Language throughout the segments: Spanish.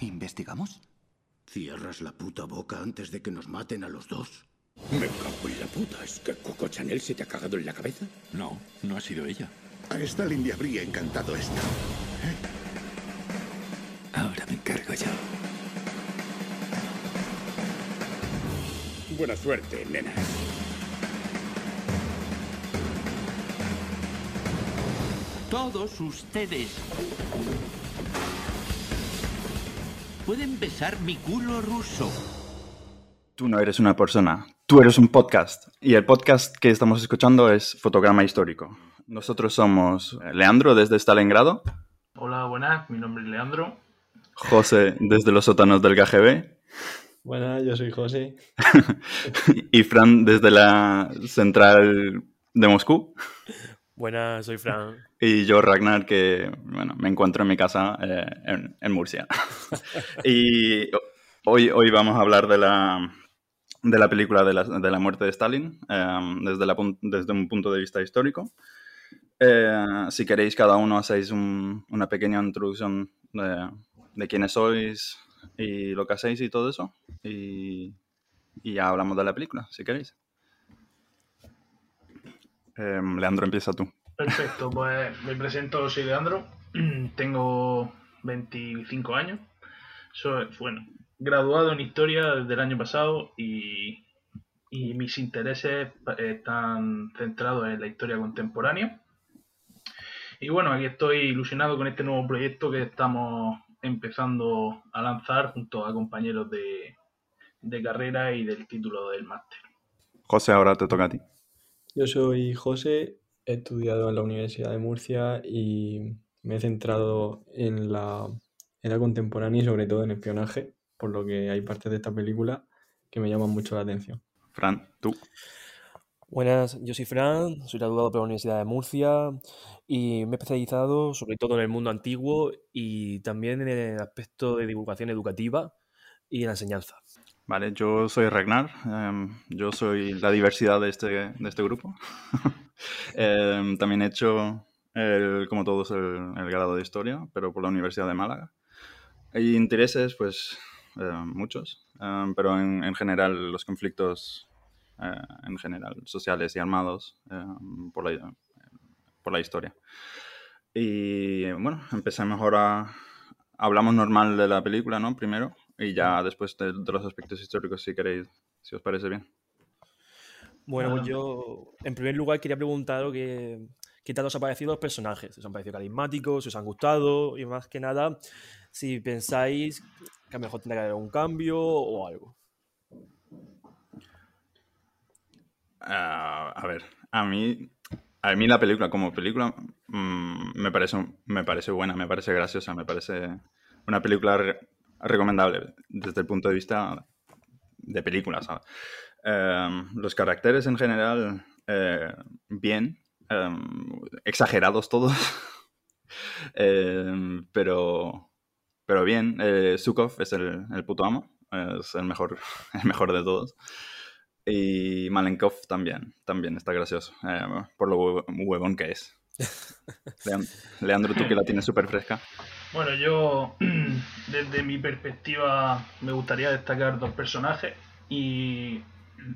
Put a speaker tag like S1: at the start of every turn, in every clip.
S1: ¿Investigamos?
S2: ¿Cierras la puta boca antes de que nos maten a los dos?
S3: Me cago en la puta. ¿Es que Coco Chanel se te ha cagado en la cabeza?
S4: No, no ha sido ella.
S2: A Stalin le habría encantado esto.
S4: Ahora me encargo yo.
S3: Buena suerte, nena.
S5: Todos ustedes pueden besar mi culo ruso.
S6: Tú no eres una persona, tú eres un podcast. Y el podcast que estamos escuchando es Fotograma Histórico. Nosotros somos Leandro desde Stalingrado,
S7: Hola, buenas, mi nombre es Leandro.
S6: José desde los sótanos del KGB
S8: Buenas, yo soy José.
S6: y Fran desde la central de Moscú.
S9: Buenas, soy Fran.
S6: Y yo, Ragnar, que bueno, me encuentro en mi casa eh, en, en Murcia. y hoy, hoy vamos a hablar de la, de la película de la, de la muerte de Stalin eh, desde, la desde un punto de vista histórico. Eh, si queréis, cada uno hacéis un- una pequeña introducción de, de quiénes sois y lo que hacéis y todo eso. Y, y ya hablamos de la película, si queréis. Eh, Leandro, empieza tú.
S7: Perfecto, pues me presento, soy Leandro, tengo 25 años, soy, bueno, graduado en historia desde el año pasado y, y mis intereses están centrados en la historia contemporánea. Y bueno, aquí estoy ilusionado con este nuevo proyecto que estamos empezando a lanzar junto a compañeros de, de carrera y del título del máster.
S6: José, ahora te toca a ti.
S8: Yo soy José, he estudiado en la Universidad de Murcia y me he centrado en la, en la contemporánea y sobre todo en espionaje, por lo que hay partes de esta película que me llaman mucho la atención.
S6: Fran, tú.
S9: Buenas, yo soy Fran, soy graduado por la Universidad de Murcia y me he especializado sobre todo en el mundo antiguo y también en el aspecto de divulgación educativa y en la enseñanza.
S6: Vale, yo soy Ragnar, em, yo soy la diversidad de este, de este grupo. Em, también he hecho, el- como todos, el, el grado de historia, pero por la Universidad de Málaga. Hay intereses, pues, em, muchos, em, pero en, en general los conflictos, eh, en general, sociales y armados, por, la, por la historia. Y bueno, empecemos ahora, hablamos normal de la película, ¿no? Primero, y ya después de, de los aspectos históricos, si queréis, si os parece bien.
S9: Bueno, pues
S7: Bueno.
S9: yo en primer lugar quería preguntaros qué, qué tal os han parecido los personajes, si os han parecido carismáticos, si os han gustado y más que nada si pensáis que a lo mejor tendrá que haber un cambio o algo.
S6: Ah, a ver, a mí, a mí la película como película mm, me, parece, me parece buena, me parece graciosa, me parece una película recomendable desde el punto de vista de película, ¿sabes? Em, los caracteres en general, eh, bien, em, exagerados todos, Em, pero, pero bien. Eh, Zukov es el, el puto amo, es el mejor, el mejor de todos. Y Malenkov también, también está gracioso, eh, por lo hue- huevón que es. Lean- Leandro, tú que la tienes súper fresca.
S7: Bueno, yo desde mi perspectiva me gustaría destacar dos personajes y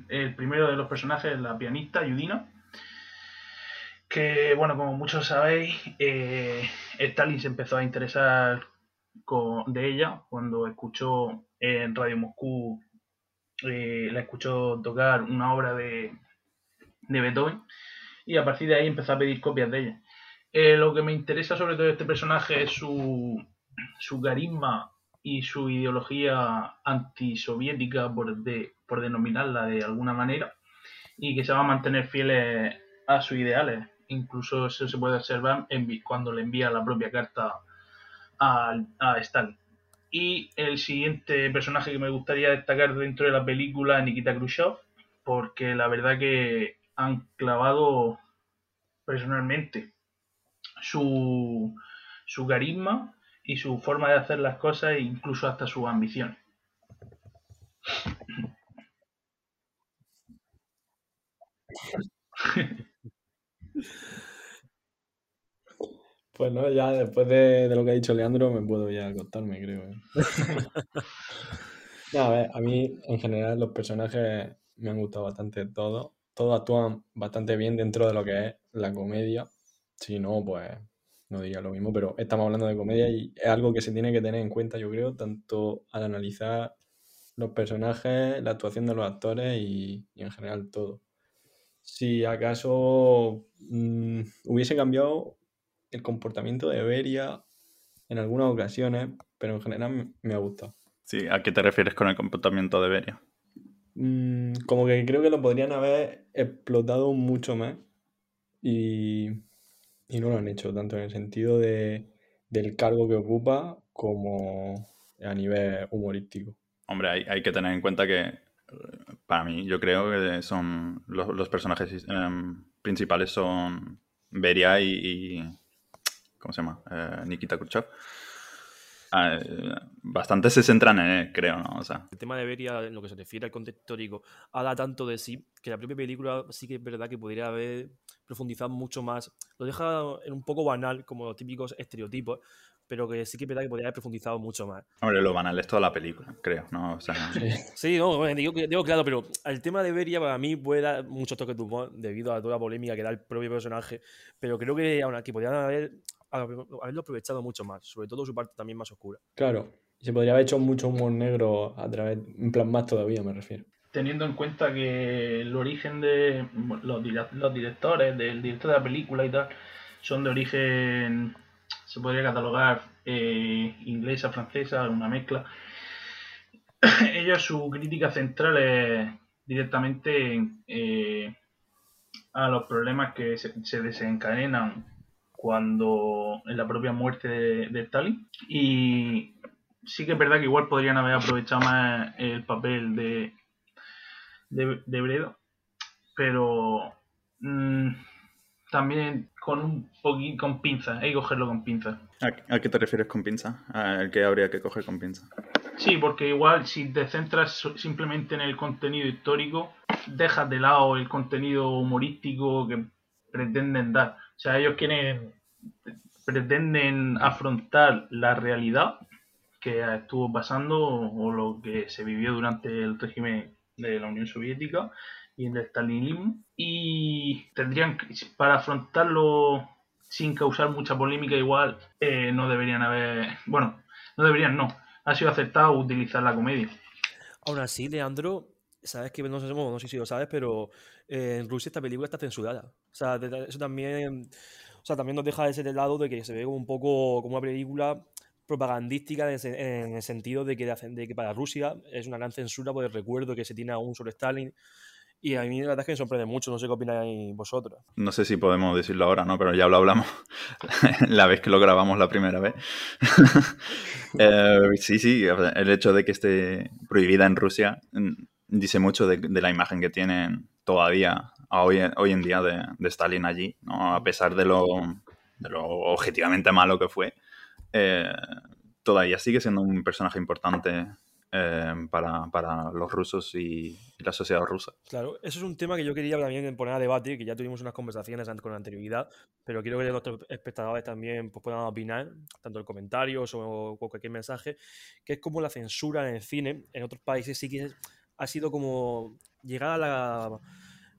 S7: el primero de los personajes es la pianista Yudina, que bueno, como muchos sabéis, eh, Stalin se empezó a interesar con- de ella cuando escuchó en Radio Moscú, eh, la escuchó tocar una obra de, de Beethoven y a partir de ahí empezó a pedir copias de ella. Eh, lo que me interesa sobre todo de este personaje es su, su carisma y su ideología antisoviética, por, de, por denominarla de alguna manera, y que se va a mantener fieles a sus ideales. Incluso eso se puede observar en cuando le envía la propia carta a, a Stalin. Y el siguiente personaje que me gustaría destacar dentro de la película es Nikita Khrushchev, porque la verdad que han clavado personalmente su, su carisma y su forma de hacer las cosas e incluso hasta sus ambiciones.
S8: Pues no, ya después de, de lo que ha dicho Leandro me puedo ya acostarme, creo. ¿eh? No, a ver, a mí en general los personajes me han gustado bastante todos. Todos actúan bastante bien dentro de lo que es la comedia. Si no, pues no diría lo mismo, pero estamos hablando de comedia y es algo que se tiene que tener en cuenta, yo creo, tanto al analizar los personajes, la actuación de los actores y, y en general todo. Si acaso mm, hubiese cambiado el comportamiento de Beria en algunas ocasiones, pero en general me, me ha gustado.
S6: Sí, ¿a qué te refieres con el comportamiento de Beria?
S8: Mm, como que creo que lo podrían haber explotado mucho más y, y no lo han hecho, tanto en el sentido de, del cargo que ocupa como a nivel humorístico.
S6: Hombre, hay, hay que tener en cuenta que, eh, para mí, yo creo que son los, los personajes em, principales son Beria y, y- ¿cómo se llama? Eh, Nikita Khrushchev. Ah, eh, bastante se centran en él, creo, ¿no? O sea,
S9: El tema de Beria, en lo que se refiere al contexto histórico, habla tanto de sí que la propia película sí que es verdad que podría haber profundizado mucho más. Lo deja en un poco banal, como los típicos estereotipos, pero que sí que es verdad que podría haber profundizado mucho más.
S6: hombre, lo banal es toda la película, creo, ¿no? O sea,
S9: Sí, no, bueno, digo, digo claro, pero el tema de Beria para mí puede dar muchos toques de humor debido a toda la polémica que da el propio personaje, pero creo que aún aquí podrían haber, haberlo aprovechado mucho más, sobre todo su parte también más oscura.
S8: Claro, se podría haber hecho mucho humor negro a través, en plan más todavía, me refiero.
S7: Teniendo en cuenta que el origen de los, dire- los directores, del director de la película y tal, son de origen, se podría catalogar eh, inglesa, francesa, una mezcla. Ellos, su crítica central es directamente eh, a los problemas que se, se desencadenan cuando en la propia muerte de, de Stalin. Y sí que es verdad que igual podrían haber aprovechado más el papel de, de, de Bredo, pero mm, también con un poquito con pinzas, hay que cogerlo con pinzas.
S6: ¿a, a qué te refieres con pinza? ¿A ¿El que habría que coger con pinza?
S7: Sí, porque igual si te centras simplemente en el contenido histórico, dejas de lado el contenido humorístico que pretenden dar. O sea, ellos quieren, pretenden afrontar la realidad que estuvo pasando o lo que se vivió durante el régimen de la Unión Soviética y el estalinismo. Y tendrían para afrontarlo sin causar mucha polémica igual eh, no deberían haber bueno no deberían no. Ha sido aceptado utilizar la comedia.
S9: Aún así, Leandro, sabes que no sé, bueno, no sé si lo sabes, pero eh, en Rusia esta película está censurada. O sea, eso también, o sea, también nos deja de ese lado de que se ve como un poco como una película propagandística en el, sen- en el sentido de que, de que para Rusia es una gran censura por el recuerdo que se tiene aún sobre Stalin. Y a mí la verdad es que me sorprende mucho, no sé qué opináis vosotros.
S6: No sé si podemos decirlo ahora, ¿no? Pero ya lo hablamos la vez que lo grabamos la primera vez. Eh, sí, sí, el hecho de que esté prohibida en Rusia mm, dice mucho de, de la imagen que tienen todavía hoy, hoy en día de, de Stalin allí, ¿no? A pesar de lo, de lo objetivamente malo que fue, eh, todavía sigue siendo un personaje importante eh, para, para los rusos y, y la sociedad rusa.
S9: Claro, eso es un tema que yo quería también poner a debate, que ya tuvimos unas conversaciones con anterioridad, pero quiero que nuestros espectadores también pues, puedan opinar, tanto en comentarios o, o cualquier mensaje, que es como la censura en el cine, en otros países sí que ha sido como llegada a la,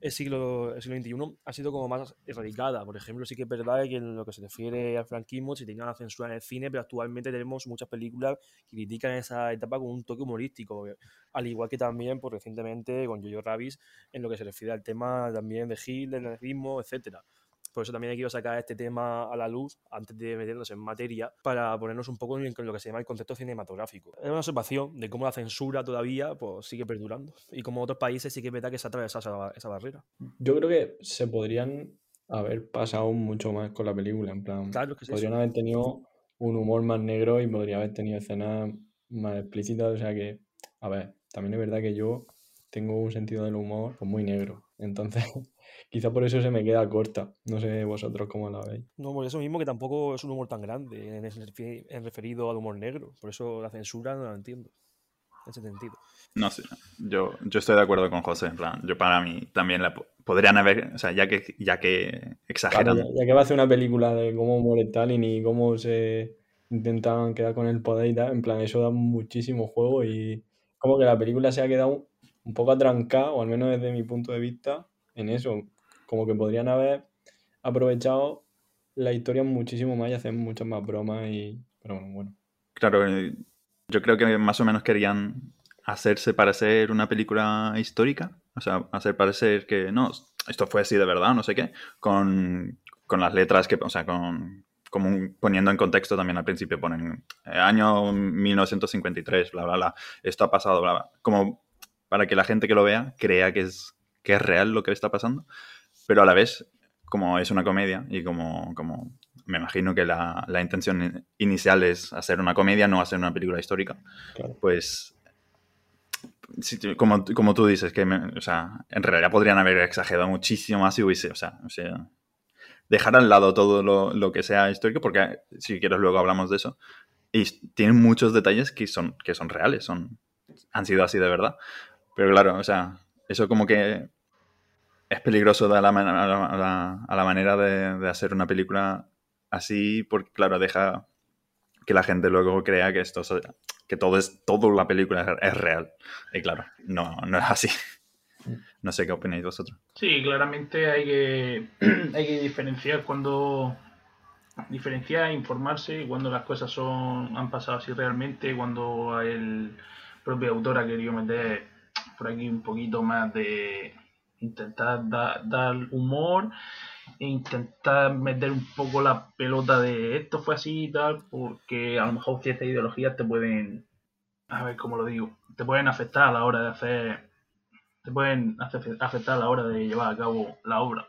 S9: el, siglo, el siglo XXI, ha sido como más erradicada. Por ejemplo, sí que es verdad que en lo que se refiere al franquismo se tenía la censura en el cine, pero actualmente tenemos muchas películas que critican esa etapa con un toque humorístico, al igual que también pues, recientemente con Jojo Rabbit en lo que se refiere al tema también de Gil, del nazismo, etcétera. Por eso también quiero sacar este tema a la luz antes de meternos en materia para ponernos un poco en lo que se llama el concepto cinematográfico. Es una observación de cómo la censura todavía pues, sigue perdurando y como otros países sí que es verdad que se ha atravesado esa, esa barrera.
S8: Yo creo que se podrían haber pasado mucho más con la película, en plan,
S9: Claro, que es
S8: podrían
S9: eso.
S8: haber tenido un humor más negro y podría haber tenido escenas más explícitas, o sea que, a ver, también es verdad que yo tengo un sentido del humor pues, muy negro, entonces quizá por eso se me queda corta, no sé vosotros cómo la veis.
S9: No, por eso mismo que tampoco es un humor tan grande en, referido al humor negro. Por eso la censura no la entiendo. en ese sentido.
S6: No sé, yo, yo estoy de acuerdo con José. En plan, yo para mí también la podrían haber, o sea, ya que, ya que exageran.
S8: Claro, ya, ya que va a hacer una película de cómo muere Stalin y cómo se intentaban quedar con el poder y tal, en plan, eso da muchísimo juego y como que la película se ha quedado un, un poco atrancada, o al menos desde mi punto de vista, en eso. Como que podrían haber aprovechado la historia muchísimo más y hacer muchas más bromas y... Pero bueno.
S6: Claro, eh, yo creo que más o menos querían hacerse parecer una película histórica, o sea, hacer parecer que no, esto fue así de verdad, no sé qué, con, con las letras que, o sea, con, como poniendo en contexto también al principio ponen eh, año 1953, bla, bla, bla, esto ha pasado, bla, bla, como para que la gente que lo vea crea que es, que es real lo que está pasando, pero a la vez, como es una comedia y como, como me imagino que la, la intención in- inicial es hacer una comedia, no hacer una película histórica,
S8: Claro.
S6: pues tú- como, como tú dices, que me- o sea, en realidad podrían haber exagerado muchísimo más si hubiese, o sea, o sea dejar al lado todo lo, lo que sea histórico, porque si quieres luego hablamos de eso, y tienen muchos detalles que son, que son reales, son, han sido así de verdad. Pero claro, o sea, eso como que es peligroso de la, a la, a la- a la manera de, de hacer una película así, porque claro, deja que la gente luego crea que esto que todo es toda la película es, es real. Y claro, no, no es así. No sé qué opináis vosotros.
S7: Sí, claramente hay que, hay que diferenciar cuando diferenciar, informarse cuando las cosas son han pasado así realmente, cuando el propio autor ha querido meter por aquí un poquito más de intentar da- dar humor e intentar meter un poco la pelota de esto fue así y tal, porque a lo mejor ciertas ideologías te pueden, a ver cómo lo digo, te pueden afectar a la hora de hacer te pueden afe- afectar a la hora de llevar a cabo la obra.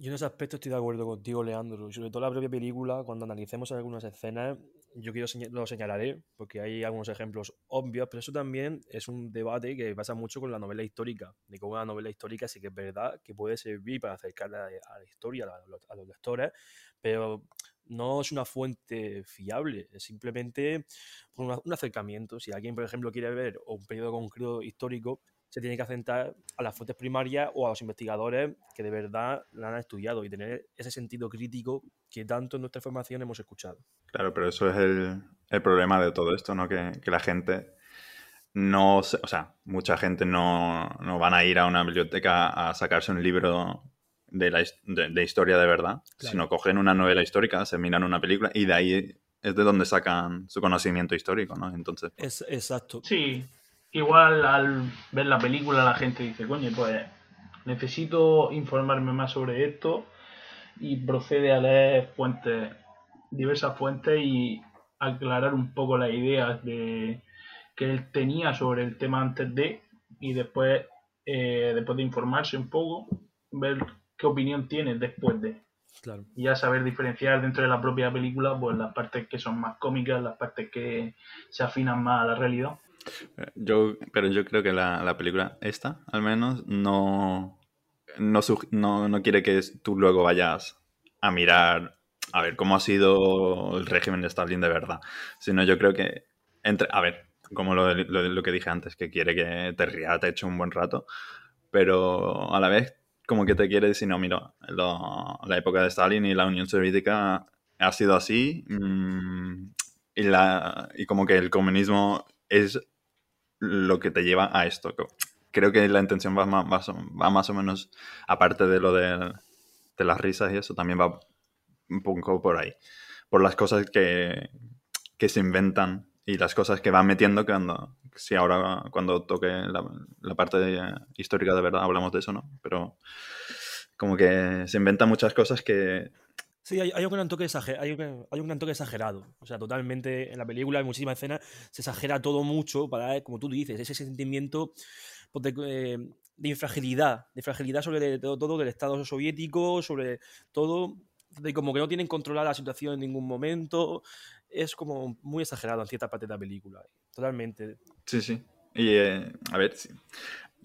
S9: Yo en ese aspecto estoy de acuerdo contigo, Leandro. Sobre todo la propia película, cuando analicemos algunas escenas, yo quiero seña- lo señalaré, porque hay algunos ejemplos obvios, pero eso también es un debate que pasa mucho con la novela histórica, de cómo la novela histórica sí que es verdad que puede servir para acercarla a la historia, a los, a los lectores, pero no es una fuente fiable, es simplemente un acercamiento. Si alguien, por ejemplo, quiere ver un periodo concreto histórico, se tiene que acentar a las fuentes primarias o a los investigadores que de verdad la han estudiado y tener ese sentido crítico que tanto en nuestra formación hemos escuchado.
S6: Claro, pero eso es el, el problema de todo esto, ¿no? Que, que la gente no, se- o sea, mucha gente no, no van a ir a una biblioteca a sacarse un libro de, la, de, de historia de verdad,
S9: Claro.
S6: sino cogen una novela histórica, se miran una película y de ahí es de donde sacan su conocimiento histórico, ¿no? Entonces,
S9: Es exacto.
S7: Sí, igual al ver la película la gente dice, coño, pues necesito informarme más sobre esto y procede a leer fuentes, diversas fuentes y aclarar un poco las ideas de, que él tenía sobre el tema antes de y después, eh, después de informarse un poco, ver qué opinión tiene después de
S9: Claro.
S7: y ya saber diferenciar dentro de la propia película pues las partes que son más cómicas, las partes que se afinan más a la realidad.
S6: Yo, pero yo creo que la, la película esta, al menos, no, no, no, no quiere que tú luego vayas a mirar a ver cómo ha sido el régimen de Stalin de verdad, sino yo creo que, entre, a ver, como lo, lo, lo que dije antes, que quiere que te rías, te eche un buen rato, pero a la vez como que te quiere decir, no, mira, lo- la época de Stalin y la Unión Soviética ha sido así mm, y, la, y como que el comunismo es lo que te lleva a esto. Creo que la intención va más, o menos, aparte de lo de, las risas y eso, también va un poco por ahí. Por las cosas que, se inventan y las cosas que van metiendo cuando, si ahora cuando toque la, la parte de- histórica de verdad hablamos de eso, ¿no? Pero como que se inventan muchas cosas que
S9: Sí, hay, hay un toque exager- hay, un, hay un gran toque exagerado. O sea, totalmente en la película, en muchísimas escenas, se exagera todo mucho para, como tú dices, ese sentimiento pues, de, eh, de infragilidad, de fragilidad sobre todo, todo del Estado soviético, sobre todo, de como que no tienen controlada la situación en ningún momento. Es como muy exagerado en cierta parte de la película. Totalmente.
S6: Sí, sí. Y eh, a ver, sí.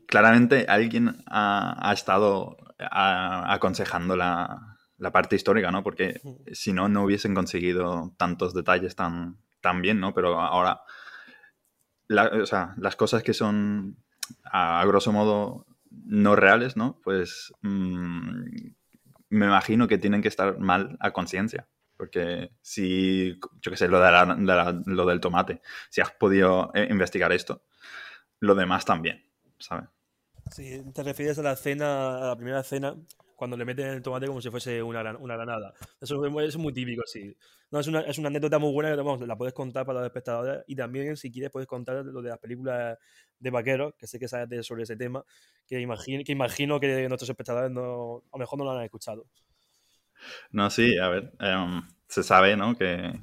S6: claramente alguien ha, ha estado a- aconsejando la, parte histórica, ¿no? Porque si no, no hubiesen conseguido tantos detalles tan, tan bien, ¿no? Pero ahora la- o sea, las cosas que son, a, a grosso modo, no reales, ¿no? Pues mm, me imagino que tienen que estar mal a conciencia. Porque si, yo qué sé, lo, de la- de la- lo del tomate, si has podido eh, investigar esto, lo demás también, ¿sabes?
S9: Sí, te refieres a la escena, a la primera escena, cuando le meten el tomate como si fuese una, una granada. Eso es, muy- típico, sí. No, es una, es una anécdota muy buena que la puedes contar para los espectadores y también, si quieres, puedes contar lo de las películas de vaqueros, que sé que sabes de- sobre ese tema, que imagino, que imagino que nuestros espectadores no, a lo mejor no lo han escuchado.
S6: No, sí, a ver, em, se sabe, ¿no? Que,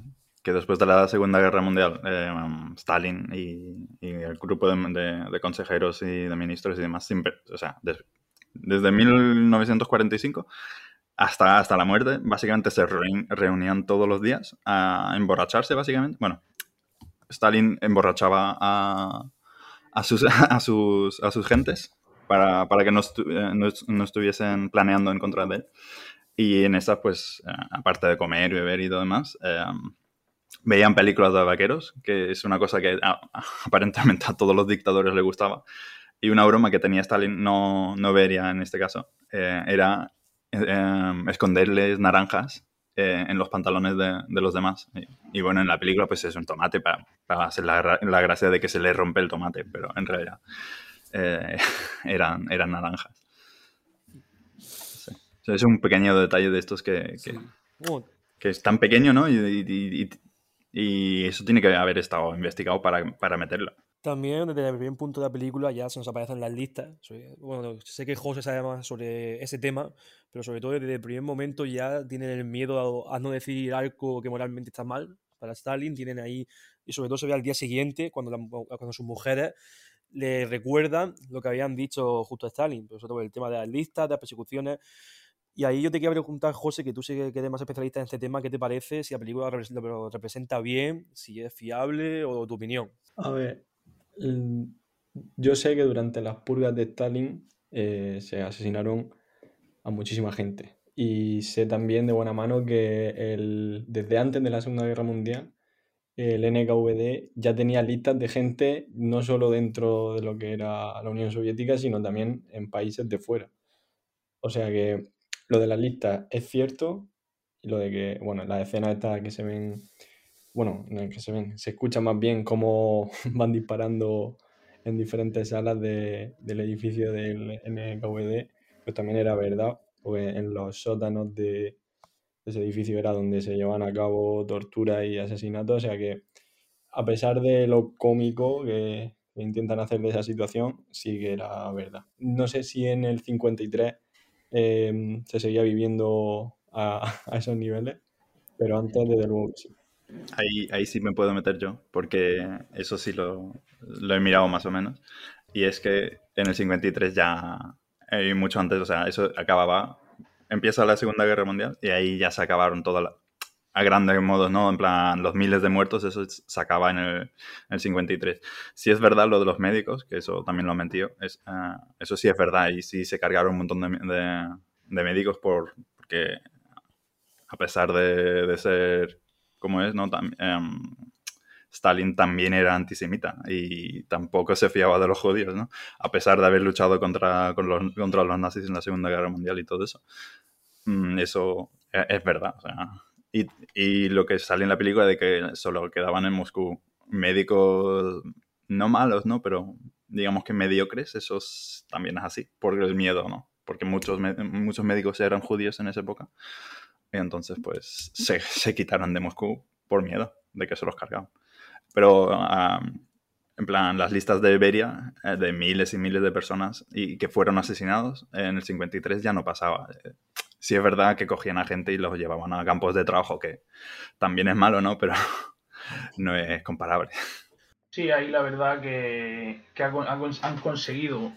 S6: que después de la Segunda Guerra Mundial, em, Stalin y, el grupo de, de- de consejeros y de ministros y demás, siempre, o sea, des- desde 1945 hasta, hasta la muerte, básicamente se reun- reunían todos los días a emborracharse, básicamente. Bueno, Stalin emborrachaba a, a sus, a sus, a sus gentes para, para que no, estu- eh, no no estuviesen planeando en contra de él. Y en estas, pues, eh, aparte de comer beber y todo demás, eh, veían películas de vaqueros, que es una cosa que a- aparentemente a todos los dictadores les gustaba. Y una broma que tenía Stalin, no, no vería en este caso, eh, era eh, esconderles naranjas eh, en los pantalones de, de los demás. Y, y bueno, en la película pues es un tomate para, para hacer la, la gracia de que se le rompe el tomate, pero en realidad eran, eran naranjas. Sí. O sea, es un pequeño detalle de estos que, que, es tan pequeño, ¿no? Y, y- y- y eso tiene que haber estado investigado para, para meterlo.
S9: También desde el primer punto de la película ya se nos aparecen las listas. Bueno, sé que José sabe más sobre ese tema, pero sobre todo desde el primer momento ya tienen el miedo a, a no decir algo que moralmente está mal para Stalin. Tienen ahí, y sobre todo se ve al día siguiente, cuando, la- cuando sus mujeres le recuerdan lo que habían dicho justo a Stalin, pero sobre todo el tema de las listas, de las persecuciones. Y ahí yo te quería preguntar, José, que tú sí que eres más especialista en este tema, ¿qué te parece? Si la película lo representa bien, si es fiable o tu opinión.
S8: A ver, yo sé que durante las purgas de Stalin eh, se asesinaron a muchísima gente. Y sé también de buena mano que el, desde antes de la Segunda Guerra Mundial, el NKVD ya tenía listas de gente no solo dentro de lo que era la Unión Soviética, sino también en países de fuera. O sea que lo de las listas es cierto y lo de que, bueno, las escenas estas que se ven, bueno, no es que se ven, se escucha más bien cómo van disparando en diferentes salas de- del edificio del NKVD, pues también era verdad, porque en los sótanos de, ese edificio era donde se llevan a cabo torturas y asesinatos, o sea que a pesar de lo cómico que, intentan hacer de esa situación, sí que era verdad. No sé si en el 53 eh, se seguía viviendo a, a esos niveles, pero antes desde luego sí.
S6: Ahí, ahí sí me puedo meter yo, porque eso sí lo, lo he mirado más o menos. Y es que en el 53 ya, eh, mucho antes, o sea, eso acababa, empieza la Segunda Guerra Mundial y ahí ya se acabaron todas a grandes modos, ¿no? En plan, los miles de muertos, eso se acaba en el, en el 53. Si es verdad lo de los médicos, que eso también lo han mentido, es, ah, eso sí es verdad y sí se cargaron un montón de, de- de médicos por, porque a pesar de, de ser como es, ¿no? Em, Stalin también era antisemita y tampoco se fiaba de los judíos, ¿no? A pesar de haber luchado contra, con los, contra los nazis en la Segunda Guerra Mundial y todo eso. Mm, eso es, es verdad. y, y lo que sale en la película de que solo quedaban en Moscú médicos no malos, ¿no? Pero digamos que mediocres, eso es- también es así, por el miedo, ¿no? Porque muchos, muchos médicos eran judíos en esa época. Y entonces, pues, se, se quitaron de Moscú por miedo de que se los cargaban. Pero, am, en plan, las listas de Beria, eh, de miles y miles de personas y que fueron asesinados, en el 53 ya no pasaba. Eh, Sí es verdad que cogían a gente y los llevaban a campos de trabajo, que también es malo, ¿no? Pero no es comparable.
S7: Sí, ahí la verdad que, que ha con- ha cons- han conseguido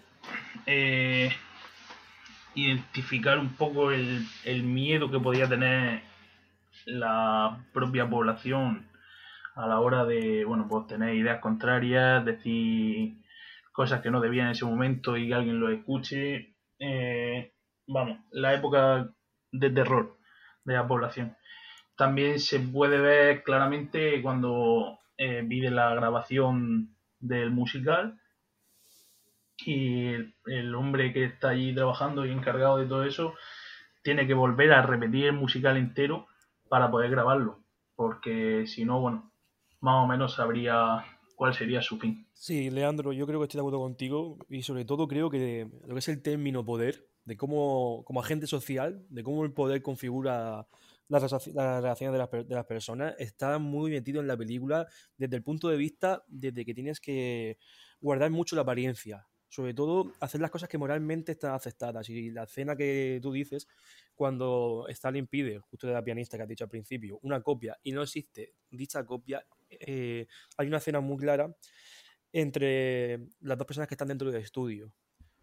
S7: eh, identificar un poco el, miedo que podía tener la propia población a la hora de, bueno, pues tener ideas contrarias, decir cosas que no debían en ese momento y que alguien lo escuche. Eh, vamos, la época de terror de la población. También se puede ver claramente cuando eh, vi de la grabación del musical y el, hombre que está allí trabajando y encargado de todo eso tiene que volver a repetir el musical entero para poder grabarlo, porque si no, bueno, más o menos sabría cuál sería su fin.
S9: Sí, Leandro, yo creo que estoy de acuerdo contigo y sobre todo creo que lo que es el término poder, de cómo como agente social, de cómo el poder configura las, relaciones de las, de las personas, está muy metido en la película desde el punto de vista desde que tienes que guardar mucho la apariencia sobre todo hacer las cosas que moralmente están aceptadas. Y la escena que tú dices, cuando Stalin pide, justo de la pianista que has dicho al principio, una copia y no existe dicha copia, eh, hay una escena muy clara entre las dos personas que están dentro del estudio.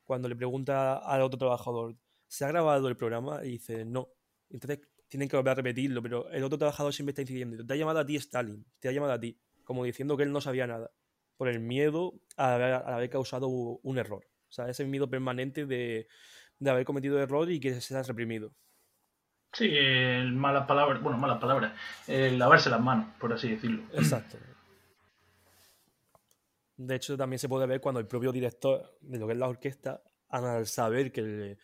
S9: Cuando le pregunta al otro trabajador, ¿se ha grabado el programa? Y dice, no. Entonces tienen que volver a repetirlo, pero el otro trabajador siempre está incidiendo. Te ha llamado a ti Stalin, te ha llamado a ti, como diciendo que él no sabía nada por el miedo a haber, causado un error. O sea, ese miedo permanente de, haber cometido error y que se ha reprimido.
S7: Sí, el malas palabras, bueno, malas palabras, el lavarse las manos, por así decirlo.
S9: Exacto. De hecho, también se puede ver cuando el propio director de lo que es la orquesta, al saber que el,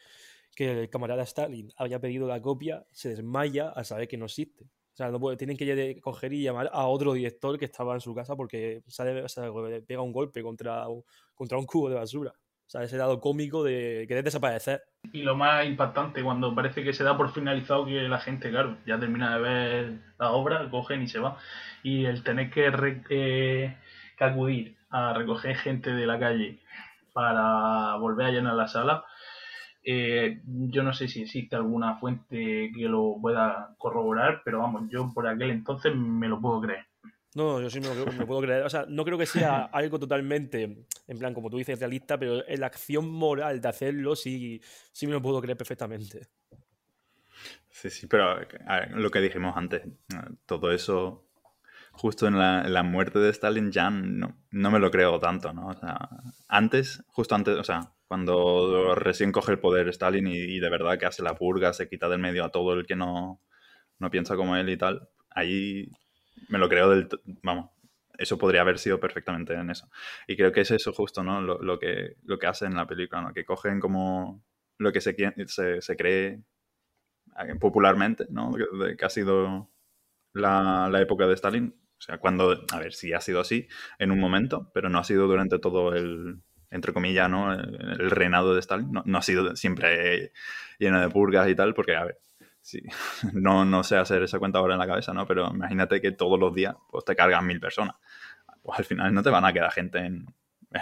S9: que el camarada Stalin había pedido la copia, se desmaya al saber que no existe. O sea, no puede, tienen que coger y llamar a otro director que estaba en su casa porque sale, pega un golpe contra contra un cubo de basura. O sea, ese lado cómico de querer desaparecer.
S7: Y lo más impactante, cuando parece que se da por finalizado que la gente, claro, ya termina de ver la obra, cogen y se va. Y el tener que, eh, que acudir a recoger gente de la calle para volver a llenar la sala, eh, yo no sé si existe alguna fuente que lo pueda corroborar, pero vamos, yo por aquel entonces me lo puedo creer.
S9: No, yo sí me lo, puedo creer. O sea, no creo que sea algo totalmente, en plan, como tú dices, realista, pero en la acción moral de hacerlo sí, sí me lo puedo creer perfectamente.
S6: Sí, sí, pero lo que dijimos antes, todo eso justo en la, muerte de Stalin ya no, no, me lo creo tanto, ¿no? O sea, antes, justo antes, o sea, cuando recién coge el poder Stalin y, de verdad que hace la purga, se quita del medio a todo el que no, no piensa como él y tal, ahí me lo creo del... Vamos, eso podría haber sido perfectamente en eso. Y creo que es eso justo, ¿no? Lo, lo que, lo que hace en la película, ¿no? Que cogen como lo que se, se, se cree eh, popularmente, ¿no? Que, ha sido la, la, época de Stalin. O sea, cuando, a ver, sí ha sido así en un momento, pero no ha sido durante todo el, entre comillas, ¿no? El, reinado de Stalin no, ha sido siempre lleno de purgas y tal, porque, a ver, sí, no, no sé hacer esa cuenta ahora en la cabeza, ¿no? Pero imagínate que todos los días pues, te cargan mil personas. Pues al final no te van a quedar gente en,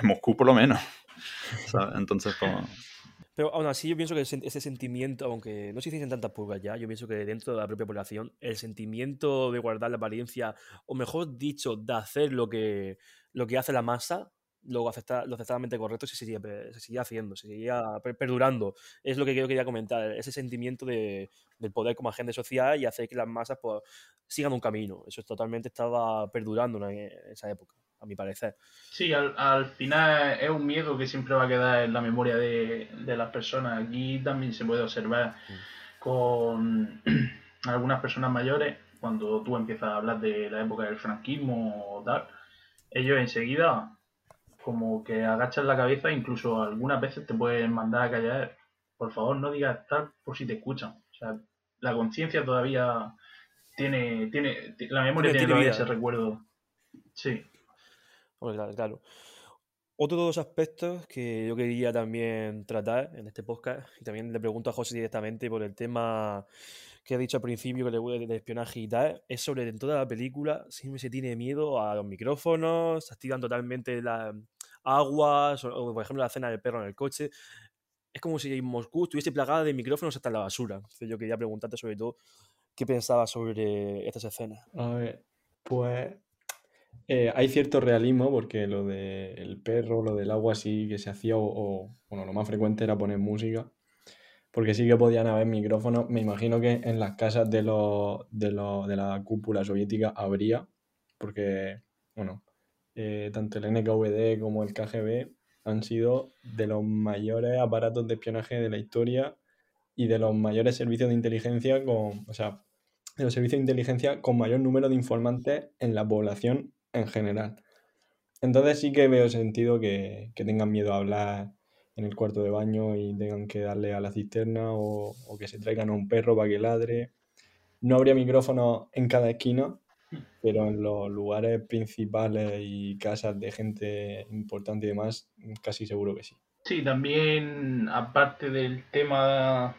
S6: Moscú, por lo menos. Entonces, pues...
S9: Pero aún así yo pienso que ese sentimiento, aunque no se dicen tantas purgas ya, yo pienso que dentro de la propia población, el sentimiento de guardar la apariencia, o mejor dicho, de hacer lo que, lo que hace la masa, lo, acepta, lo aceptadamente correcto se seguía, se seguía haciendo, se seguía perdurando. Es lo que yo quería comentar, ese sentimiento de, del poder como agente social y hacer que las masas pues, sigan un camino. Eso totalmente estaba perdurando en esa época, a mi parecer.
S7: Sí, al, al, final es un miedo que siempre va a quedar en la memoria de, de las personas. Aquí también se puede observar con algunas personas mayores, cuando tú empiezas a hablar de la época del franquismo o tal, ellos enseguida como que agachas la cabeza, incluso algunas veces te pueden mandar a callar. Por favor, no digas tal por si te escuchan. O sea, la conciencia todavía tiene, tiene, la memoria tiene, todavía ese recuerdo. Sí.
S9: Claro, claro. Otro de los aspectos que yo quería también tratar en este podcast, y también le pregunto a José directamente por el tema que ha dicho al principio que le voy de espionaje y tal, es sobre en toda la película siempre se tiene miedo a los micrófonos, se activan totalmente las aguas, o, por ejemplo la cena del perro en el coche. Es como si Moscú estuviese plagada de micrófonos hasta la basura. Entonces yo quería preguntarte sobre todo qué pensabas sobre estas escenas.
S8: A ver, pues eh, hay cierto realismo porque lo del perro, lo del agua sí que se hacía, o, bueno, lo más frecuente era poner música porque sí que podían haber micrófonos. Me imagino que en las casas de, los, de, de la cúpula soviética habría, porque, bueno, eh, tanto el NKVD como el KGB han sido de los mayores aparatos de espionaje de la historia y de los mayores servicios de inteligencia con, o sea, de los servicios de inteligencia con mayor número de informantes en la población en general. Entonces sí que veo sentido que, que tengan miedo a hablar en el cuarto de baño y tengan que darle a la cisterna o, o que se traigan a un perro para que ladre. No habría micrófono en cada esquina, pero en los lugares principales y casas de gente importante y demás, casi seguro que sí.
S7: Sí, también aparte del tema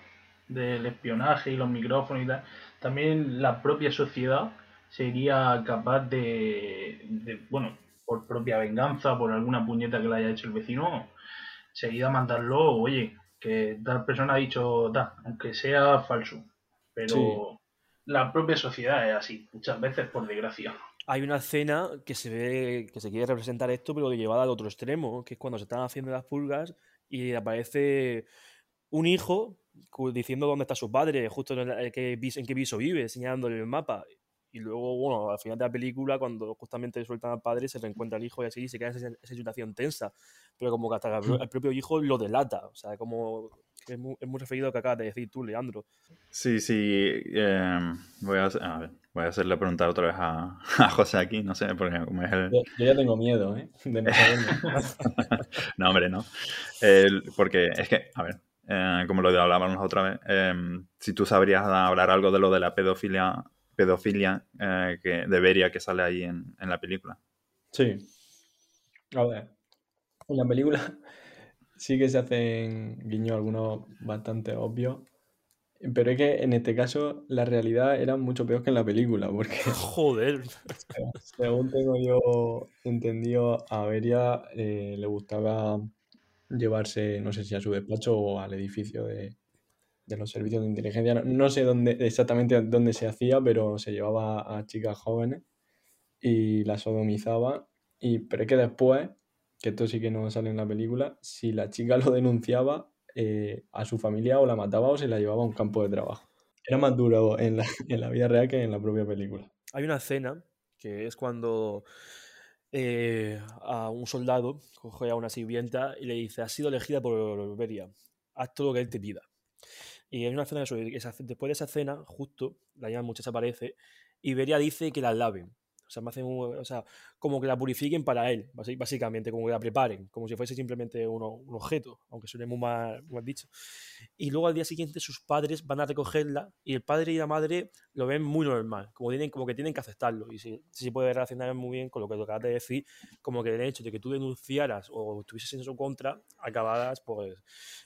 S7: del espionaje y los micrófonos y tal, también la propia sociedad sería capaz de, de, bueno, por propia venganza, por alguna puñeta que le haya hecho el vecino, seguida mandarlo, oye, que tal persona ha dicho, da, aunque sea falso, pero
S8: Sí.
S7: la propia sociedad es así, muchas veces por desgracia.
S9: Hay una escena que se ve que se quiere representar esto, pero llevada al otro extremo, que es cuando se están haciendo las pulgas y aparece un hijo diciendo dónde está su padre, justo en, el- qué en qué piso vive, señalándole el mapa. Y luego, bueno, al final de la película, cuando justamente sueltan al padre, se reencuentra el hijo y así, y se queda esa, esa situación tensa. Pero como que hasta el, pro- el propio hijo lo delata. O sea, como que es muy, es muy referido a lo que acabas de decir tú, Leandro.
S6: Sí, sí. em, voy, a, a ver, voy a hacerle preguntar otra vez a, a José aquí, no sé, porque como es el...
S8: Yo, yo ya tengo miedo, ¿eh? De no saberlo.
S6: No, hombre, no. El- porque es que, a ver, eh, como lo hablábamos otra vez, em, si tú sabrías hablar algo de lo de la pedofilia, pedofilia eh, que debería que sale ahí en, en la película.
S8: Sí. A ver, en la película sí que se hacen guiños algunos bastante obvios, pero es que en este caso la realidad era mucho peor que en la película, porque
S9: Joder.
S8: según tengo yo entendido, a Averia eh, le gustaba llevarse, no sé si a su despacho o al edificio de, de los servicios de inteligencia. No, sé dónde exactamente dónde se hacía, pero se llevaba a chicas jóvenes y las sodomizaba. Y, pero es que después, que esto sí que no sale en la película, si la chica lo denunciaba, eh, a su familia o la mataba o se la llevaba a un campo de trabajo. Era más duro en la, en la vida real que en la propia película.
S9: Hay una escena que es cuando eh, a un soldado coge a una sirvienta y le dice, has sido elegida por Beria, haz todo lo que él te pida. Y hay una escena sobre- esa- después de esa escena, justo, la llama muchacha aparece y Beria dice que la laven. O sea, me hacen un- o sea, como que la purifiquen para él, básicamente, como que la preparen, como si fuese simplemente uno- un objeto, aunque suene muy mal, mal dicho. Y luego al día siguiente sus padres van a recogerla y el padre y la madre lo ven muy normal, como, tienen, como que tienen que aceptarlo. Y sí, sí se puede relacionar muy bien con lo que tú acabas de decir, como que el hecho de que tú denunciaras o estuvieses en su contra, acabaras pues,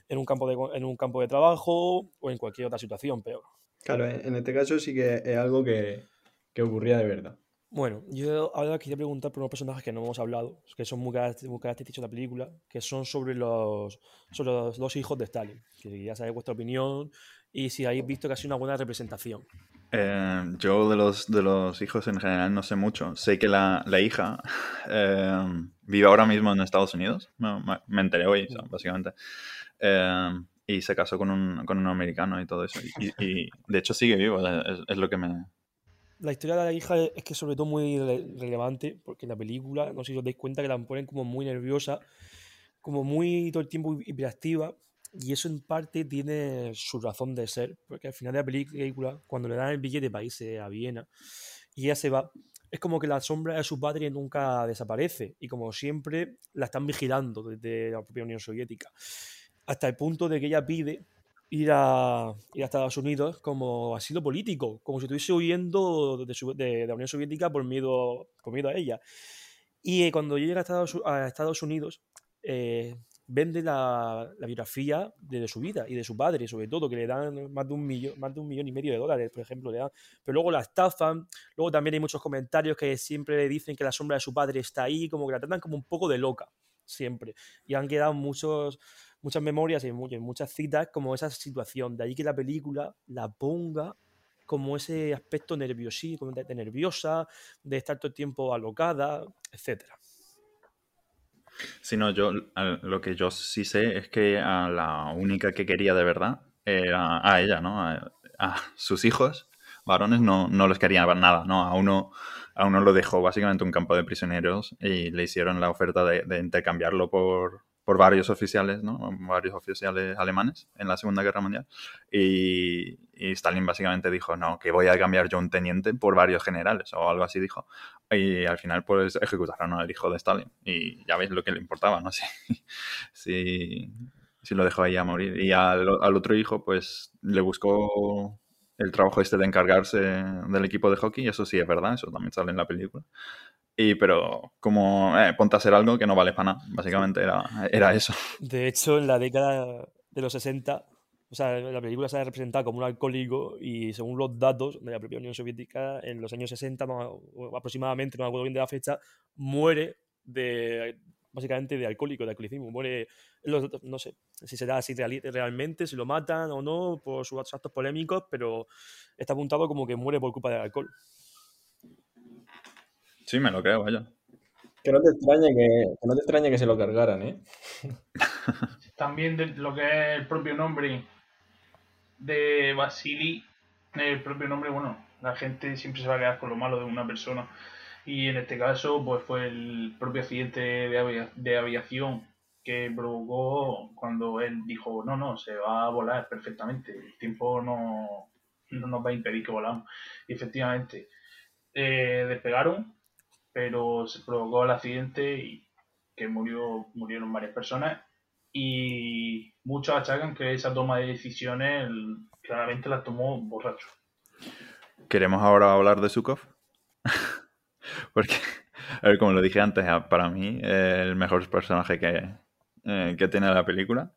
S9: en, un campo de, en un campo de trabajo o en cualquier otra situación peor.
S8: Claro, en este caso sí que es algo que, que ocurría de verdad.
S9: Bueno, yo ahora quería preguntar por unos personajes que no hemos hablado, que son muy, caracter- muy característicos de la película, que son sobre los, sobre los dos hijos de Stalin. Que ya sabéis vuestra opinión y si habéis visto que ha sido una buena representación.
S6: Eh, yo de los, de los hijos en general no sé mucho. Sé que la, la hija eh, vive ahora mismo en Estados Unidos. Me, me- enteré hoy, o sea, básicamente. Eh, y se casó con un, con un americano y todo eso. Y, y- y, de hecho sigue vivo, es, es lo que me...
S9: La historia de la hija es que sobre todo muy rele- relevante, porque en la película, no sé si os dais cuenta que la ponen como muy nerviosa, como muy todo el tiempo hiperactiva, y eso en parte tiene su razón de ser, porque al final de la película, cuando le dan el billete para irse a Viena, y ella se va, es como que la sombra de su padre nunca desaparece, y como siempre la están vigilando desde la propia Unión Soviética, hasta el punto de que ella pide ir a, ir a Estados Unidos como asilo político, como si estuviese huyendo de, su- de- de la Unión Soviética por miedo, por miedo a ella. Y eh, cuando llega a Estados, a Estados Unidos, eh, vende la, la biografía de, de su vida y de su padre, sobre todo, que le dan más de, un millón, más de un millón y medio de dólares, por ejemplo, le dan. Pero luego la estafan, luego también hay muchos comentarios que siempre le dicen que la sombra de su padre está ahí, como que la tratan como un poco de loca, siempre. Y han quedado muchos, muchas memorias y mu- y muchas citas como esa situación. De ahí que la película la ponga como ese aspecto nerviosí, de, de nerviosa, de estar todo el tiempo alocada, etcétera.
S6: Si no, yo lo que yo sí sé es que a la única que quería de verdad era a ella, ¿no? A, sus hijos varones no, no los quería nada, ¿no? A uno, a uno lo dejó básicamente un campo de prisioneros y le hicieron la oferta de intercambiarlo por, por varios oficiales, ¿no? Varios oficiales alemanes en la Segunda Guerra Mundial. Y, Stalin básicamente dijo, no, que voy a cambiar yo un teniente por varios generales o algo así dijo. Y al final pues ejecutaron al hijo de Stalin y ya veis lo que le importaba, ¿no? Si, si, lo dejó ahí a morir. Y al, al otro hijo pues le buscó el trabajo este de encargarse del equipo de hockey, eso sí es verdad, eso también sale en la película. Y pero como eh, ponte a hacer algo que no vale para nada, básicamente era, era eso.
S9: De hecho, en la década de los 60, o sea, la película se ha representado como un alcohólico y según los datos de la propia Unión Soviética, en los años 60 aproximadamente, no me acuerdo bien de la fecha, muere de básicamente de alcohólico, de alcoholicismo. Muere, no sé si será así realmente, si lo matan o no, por sus actos polémicos, pero está apuntado como que muere por culpa del alcohol.
S6: Sí, me lo creo, vaya.
S8: Que no te extrañe que, no te extrañe que se lo cargaran, ¿eh?
S7: También de lo que es el propio nombre de Vasily, el propio nombre, bueno, la gente siempre se va a quedar con lo malo de una persona. Y en este caso, pues fue el propio accidente de, aviación que provocó cuando él dijo, no, no, se va a volar perfectamente, el tiempo no, no nos va a impedir que volamos. Y efectivamente, eh, despegaron, pero se provocó el accidente y que murió, murieron varias personas y muchos achacan que esa toma de decisiones claramente la tomó borracho.
S6: ¿Queremos ahora hablar de Sukov? Porque, a ver, como lo dije antes, para mí el mejor personaje que, eh, que tiene la película,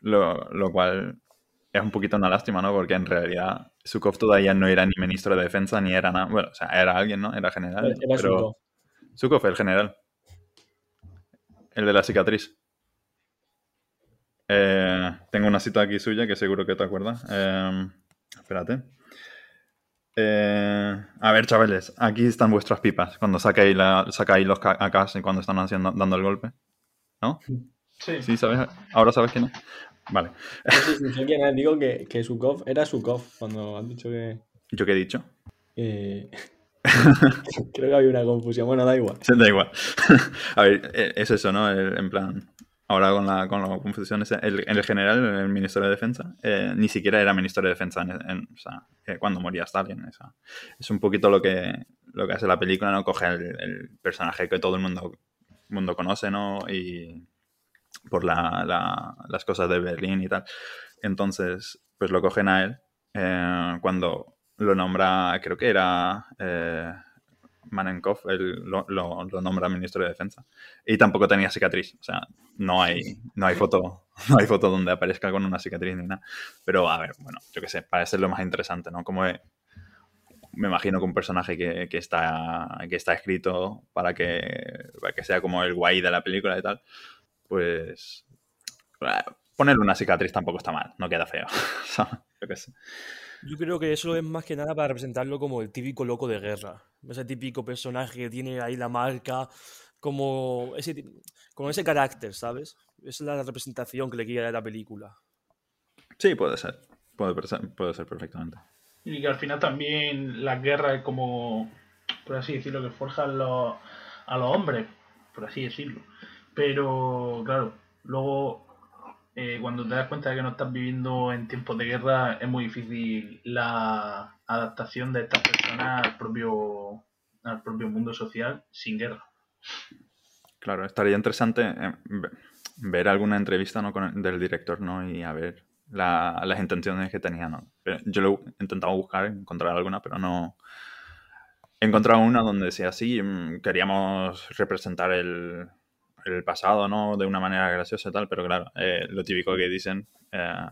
S6: lo, lo, cual es un poquito una lástima, ¿no? Porque en realidad Sukov todavía no era ni ministro de defensa ni era nada, bueno, o sea, era alguien, ¿no? Era general. pero Sukov. el general. El de la cicatriz. Eh, tengo una cita aquí suya que seguro que te acuerdas. Eh, espérate. Eh, a ver, chavales, aquí están vuestras pipas cuando sacáis, la, sacáis los AK y cuando están haciendo, dando el golpe. ¿No?
S7: Sí.
S6: ¿Sí sabes? ¿Ahora sabes quién es? Vale.
S8: Quién es. Digo que, que Sukov era Sukov cuando han dicho que.
S6: ¿Yo qué he dicho?
S8: Eh... Creo que había una confusión. Bueno, da igual.
S6: Da igual. a ver, eh, es eso, ¿no? en plan, ahora con la, con la confusión, el, el general, el ministro de Defensa, eh, ni siquiera era ministro de Defensa en, o sea, cuando moría Stalin. es un poquito lo que, lo que hace la película, ¿no? Coge el, personaje que todo el mundo, mundo conoce, ¿no? Y por la, las cosas de Berlín y tal. Entonces, pues lo cogen a él eh, cuando lo nombra, creo que era... Eh, Manenkov lo, nombra ministro de defensa. Y tampoco tenía cicatriz. O sea, no hay, no hay foto, no hay foto donde aparezca con una cicatriz ni nada. Pero a ver, bueno, yo qué sé, parece lo más interesante, ¿no? Como me imagino que un personaje que, que, está, que está escrito para que, para que sea como el guay de la película y tal, pues ponerle una cicatriz tampoco está mal, no queda feo. yo qué sé.
S9: Yo creo que eso es más que nada para representarlo como el típico loco de guerra. Ese típico personaje que tiene ahí la marca, como ese, con ese carácter, ¿sabes? Esa es la representación que le quiere dar a la película.
S6: Sí, puede ser. Puede ser, puede ser perfectamente.
S7: Y que al final también la guerra es como, por así decirlo, que forjan los, a los hombres, por así decirlo. Pero, claro, luego eh, cuando te das cuenta de que no estás viviendo en tiempos de guerra, es muy difícil la adaptación de estas personas al propio, al propio mundo social sin guerra.
S6: Claro, estaría interesante eh, ver alguna entrevista ¿no? del director ¿no? y a ver las intenciones que tenía. ¿no? Yo lo he intentado buscar, encontrar alguna, pero no, he encontrado una donde decía, sí, mm, queríamos representar el, el pasado, ¿no? De una manera graciosa y tal, pero claro, eh, lo típico que dicen, eh,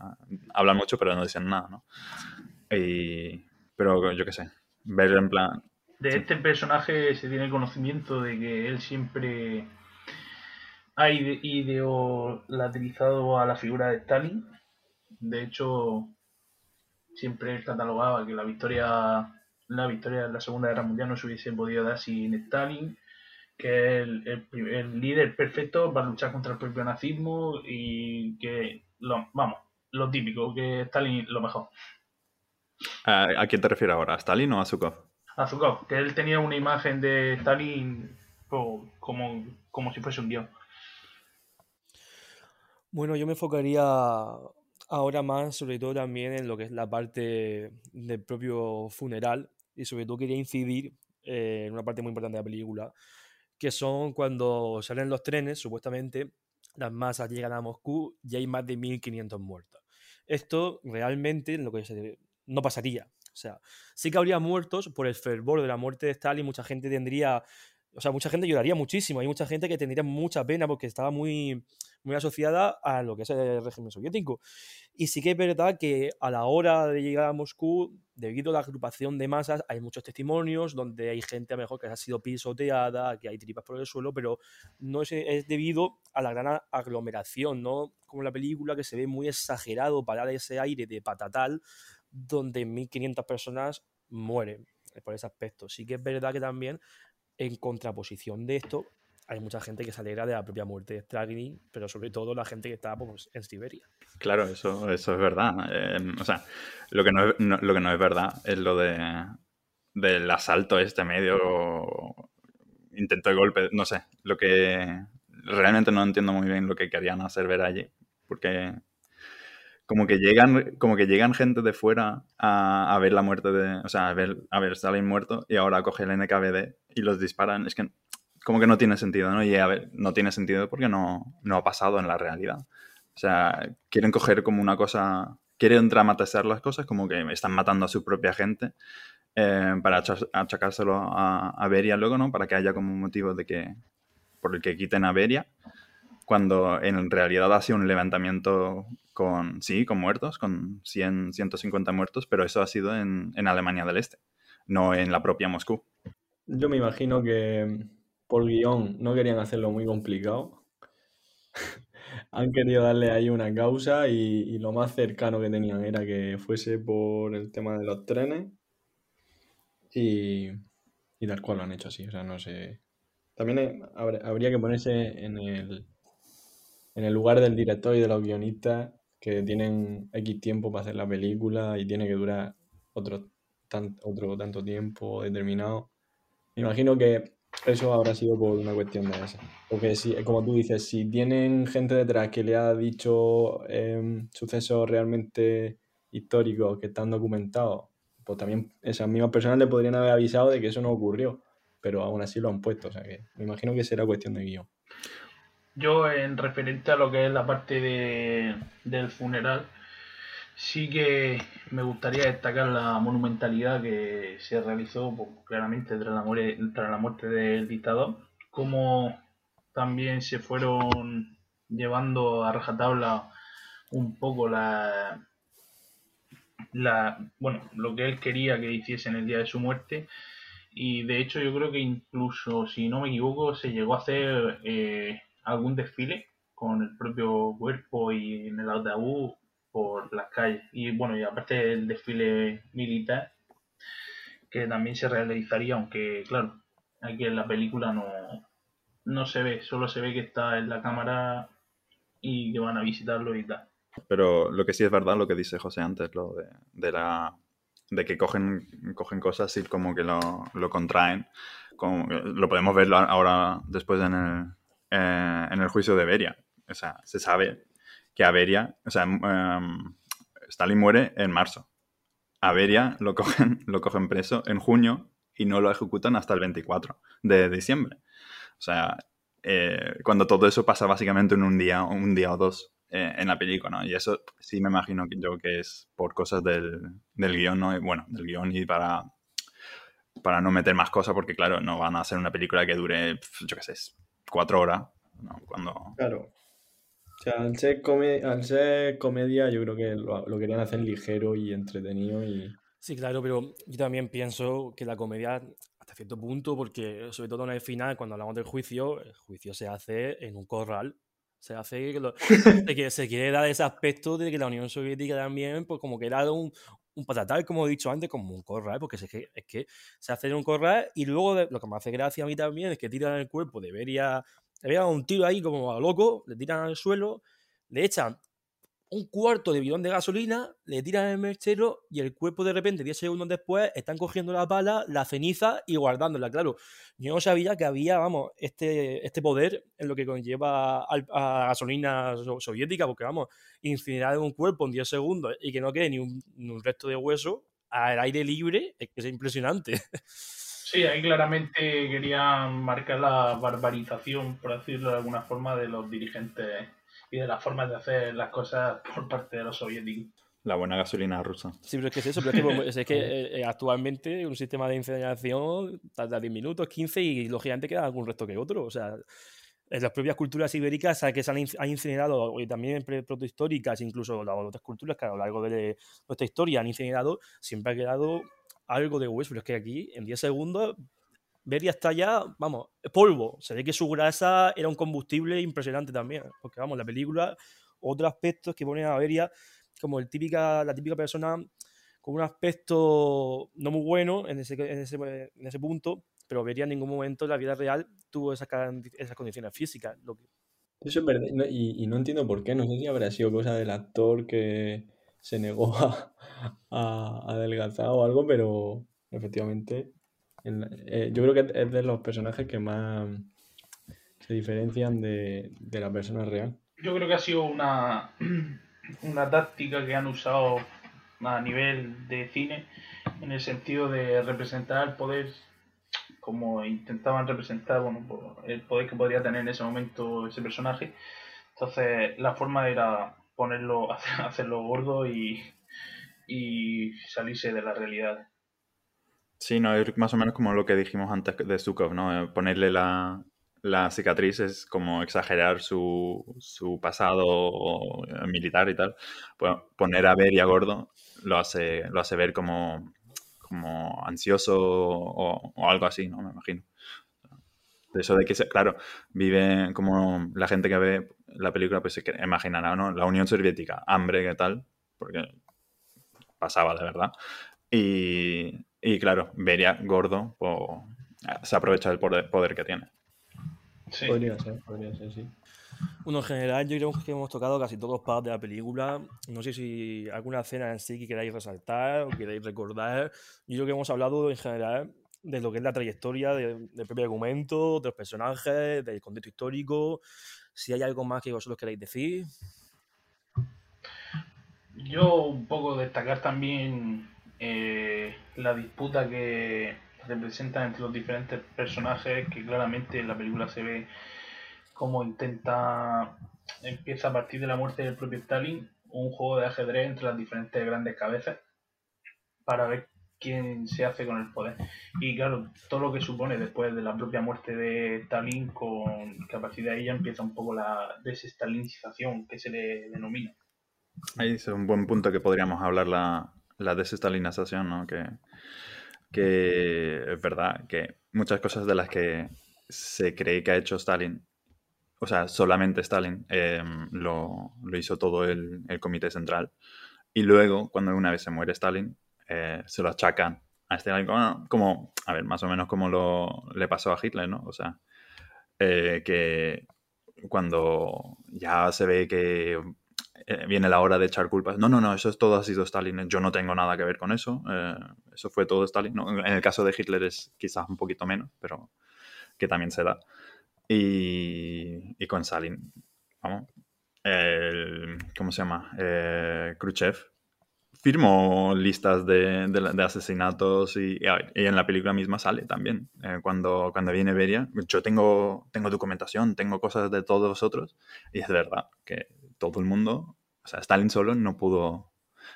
S6: hablan mucho pero no dicen nada, ¿no? Y, pero yo qué sé, ver en plan...
S7: De este personaje se tiene conocimiento de que él siempre ha ideologizado a la figura de Stalin. De hecho, siempre él catalogaba que la victoria, la victoria de la Segunda Guerra Mundial no se hubiese podido dar sin Stalin que es el, líder perfecto para luchar contra el propio nazismo y que, lo, vamos, lo típico, que Stalin lo mejor.
S6: ¿A, quién te refieres ahora? ¿A Stalin o a Zukov?
S7: A Zukov, que él tenía una imagen de Stalin como, como si fuese un dios.
S9: Bueno, yo me enfocaría ahora más, sobre todo también en lo que es la parte del propio funeral. Y sobre todo quería incidir eh, en una parte muy importante de la película, que son cuando salen los trenes, supuestamente, las masas llegan a Moscú y hay más de 1.500 muertos. Esto realmente lo que no pasaría. O sea, sí que habría muertos por el fervor de la muerte de Stalin, mucha gente tendría o sea, mucha gente lloraría muchísimo. Hay mucha gente que tendría mucha pena porque estaba muy, muy asociada a lo que es el régimen soviético. Y sí que es verdad que a la hora de llegar a Moscú, debido a la agrupación de masas, hay muchos testimonios donde hay gente a lo mejor que ha sido pisoteada, que hay tripas por el suelo, pero no es, debido a la gran aglomeración, ¿no? Como la película que se ve muy exagerado para ese aire de patatal, donde 1500 personas mueren por ese aspecto. Sí que es verdad que también en contraposición de esto, hay mucha gente que se alegra de la propia muerte de Stragny, pero sobre todo la gente que está pues, en Siberia.
S6: Claro, eso, eso es verdad. Em, o sea, lo que no, es, lo que no es verdad es lo de del asalto este medio intento de golpe, no sé, lo que realmente no entiendo muy bien lo que querían hacer ver allí, porque como que llegan, como que llegan gente de fuera a, ver la muerte de, o sea, a ver, a ver Stalin muerto y ahora coge el NKVD y los disparan. Es que como que no tiene sentido, ¿no? Y a ver, no tiene sentido porque no, no ha pasado en la realidad. O sea, quieren coger como una cosa, quieren dramatizar las cosas como que están matando a su propia gente eh, para achacárselo a, a Beria luego, ¿no? Para que haya como un motivo de que, por el que quiten a Beria cuando en realidad ha sido un levantamiento con, sí, con muertos, con 100, 150 muertos, pero eso ha sido en, Alemania del Este, no en la propia Moscú.
S8: Yo me imagino que por guion no querían hacerlo muy complicado. Han querido darle ahí una causa y, lo más cercano que tenían era que fuese por el tema de los trenes y, y tal cual lo han hecho así. O sea, no sé. También habría que ponerse en el, en el lugar del director y de los guionistas que tienen X tiempo para hacer la película y tiene que durar otro, otro tanto tiempo determinado. Me imagino que eso habrá sido por una cuestión de esa. Porque si, como tú dices, si tienen gente detrás que le ha dicho em, sucesos realmente históricos que están documentados, pues también esas mismas personas le podrían haber avisado de que eso no ocurrió, pero aún así lo han puesto. O sea que me imagino que será cuestión de guion.
S7: Yo, en referente a lo que es la parte de, del funeral, sí que me gustaría destacar la monumentalidad que se realizó pues, claramente tras la, muerte, tras la muerte del dictador, como también se fueron llevando a rajatabla un poco la, la bueno lo que él quería que hiciese en el día de su muerte. Y de hecho yo creo que incluso si no me equivoco se llegó a hacer eh, algún desfile con el propio cuerpo y en el ataúd por las calles. Y bueno, y aparte el desfile militar, que también se realizaría, aunque claro, aquí en la película no, no se ve, solo se ve que está en la cámara y que van a visitarlo y tal.
S6: Pero lo que sí es verdad, lo que dice José antes, lo de, de la de que cogen, cogen cosas y como que lo, lo contraen. Lo podemos ver ahora después en el, eh, en el juicio de Beria. O sea, se sabe que a Beria, o sea, em, Stalin muere en marzo. A Beria lo cogen, lo cogen preso en junio y no lo ejecutan hasta el 24 de diciembre. O sea, eh, cuando todo eso pasa básicamente en un día, un día o dos eh, en la película. Y eso sí me imagino que yo que es por cosas del, del guion, ¿no? bueno, del guion y para, para no meter más cosas, porque claro, no van a hacer una película que dure, yo qué sé, cuatro horas. Cuando...
S8: Claro. O sea, al ser, al ser comedia, yo creo que lo, querían hacer ligero y entretenido. y
S9: Sí, claro, pero yo también pienso que la comedia, hasta cierto punto, porque sobre todo en el final, cuando hablamos del juicio, el juicio se hace en un corral. Se hace que, que se quiere dar ese aspecto de que la Unión Soviética también, pues como que era un, un patatal, como he dicho antes, como un corral, porque es que, es que se hace un corral y luego lo que me hace gracia a mí también es que tiran el cuerpo de Beria, le un tiro ahí como a loco, le tiran al suelo, le echan un cuarto de bidón de gasolina, le tiran el mechero y el cuerpo de repente, 10 segundos después, están cogiendo la pala, la ceniza y guardándola. Claro, yo no sabía que había, vamos, este, este poder en lo que conlleva a, gasolina soviética, porque vamos, incinerar un cuerpo en 10 segundos y que no quede ni un, ni un resto de hueso al aire libre, es que es impresionante.
S7: Sí, ahí claramente querían marcar la barbarización, por decirlo de alguna forma, de los dirigentes y de las formas de hacer las cosas por parte de los soviéticos.
S6: La buena gasolina rusa.
S9: Sí, pero es que es eso, pero es que, es que eh, eh, actualmente un sistema de incineración tarda 10 minutos, 15 y lógicamente queda algún resto que otro. O sea, en las propias culturas ibéricas que se han, incinerado, y también protohistóricas, incluso las otras culturas que a lo largo de nuestra historia han incinerado, siempre ha quedado algo de hueso. Pero es que aquí, en 10 segundos, Beria está ya, vamos, polvo. Se ve que su grasa era un combustible impresionante también. Porque, vamos, la película, otro aspecto es que pone a Beria como el típica, la típica persona con un aspecto no muy bueno en ese, en ese, en ese punto, pero Beria en ningún momento en la vida real tuvo esas, esas condiciones físicas. Lo que...
S8: Eso es verdad, y, no entiendo por qué. No sé si habrá sido cosa del actor que se negó a, a adelgazar o algo, pero efectivamente eh, yo creo que es de los personajes que más se diferencian de, la persona real.
S7: Yo creo que ha sido una, una táctica que han usado a nivel de cine en el sentido de representar el poder como intentaban representar bueno, el poder que podría tener en ese momento ese personaje. Entonces la forma era ponerlo, hacerlo gordo y, y salirse de la realidad.
S6: Sí, no, es más o menos como lo que dijimos antes de Zukov, ¿no? Eh, ponerle la, cicatriz es como exagerar su, su pasado eh, militar y tal. Pues poner a Beria gordo lo hace, lo hace ver como, como ansioso o, algo así, ¿no? Me imagino. Eso de que, claro, vive como la gente que ve la película, pues se imaginará, ¿no? La Unión Soviética, hambre, ¿qué tal? Porque pasaba de verdad. Y, y claro, vería gordo o se aprovecha del poder, que tiene.
S8: Sí. Podría ser, podría ser, sí.
S9: Bueno, en general yo creo que hemos tocado casi todos los partes de la película. No sé si alguna escena en sí que queráis resaltar o queráis recordar. Yo creo que hemos hablado en general de lo que es la trayectoria del propio argumento, de los personajes, del contexto histórico. Si hay algo más que vosotros queráis decir.
S7: Yo un poco destacar también eh, la disputa que representa entre los diferentes personajes, que claramente en la película se ve cómo intenta, empieza a partir de la muerte del propio Stalin, un juego de ajedrez entre las diferentes grandes cabezas para ver quién se hace con el poder. Y claro, todo lo que supone después de la propia muerte de Stalin, con que a partir de ahí ya empieza un poco la desestalinización que se le denomina.
S6: Ahí es un buen punto que podríamos hablar la, la desestalinización, ¿no? Que, que es verdad que muchas cosas de las que se cree que ha hecho Stalin, o sea, solamente Stalin, em, lo, hizo todo el, comité central. Y luego, cuando una vez se muere Stalin, eh, se lo achacan a Stalin como, a ver, más o menos como lo, le pasó a Hitler, ¿no? O sea, eh, que cuando ya se ve que eh, viene la hora de echar culpas. No, no, no, eso es todo ha sido Stalin. Yo no tengo nada que ver con eso. Eh, eso fue todo Stalin. En el caso de Hitler es quizás un poquito menos, pero que también se da. Y, con Stalin, vamos. ¿Cómo se llama? Eh, Khrushchev firmó listas de, asesinatos y, y, en la película misma sale también. cuando, cuando viene Beria, yo tengo, tengo documentación, tengo cosas de todos vosotros y es verdad que todo el mundo, o sea, Stalin solo no pudo,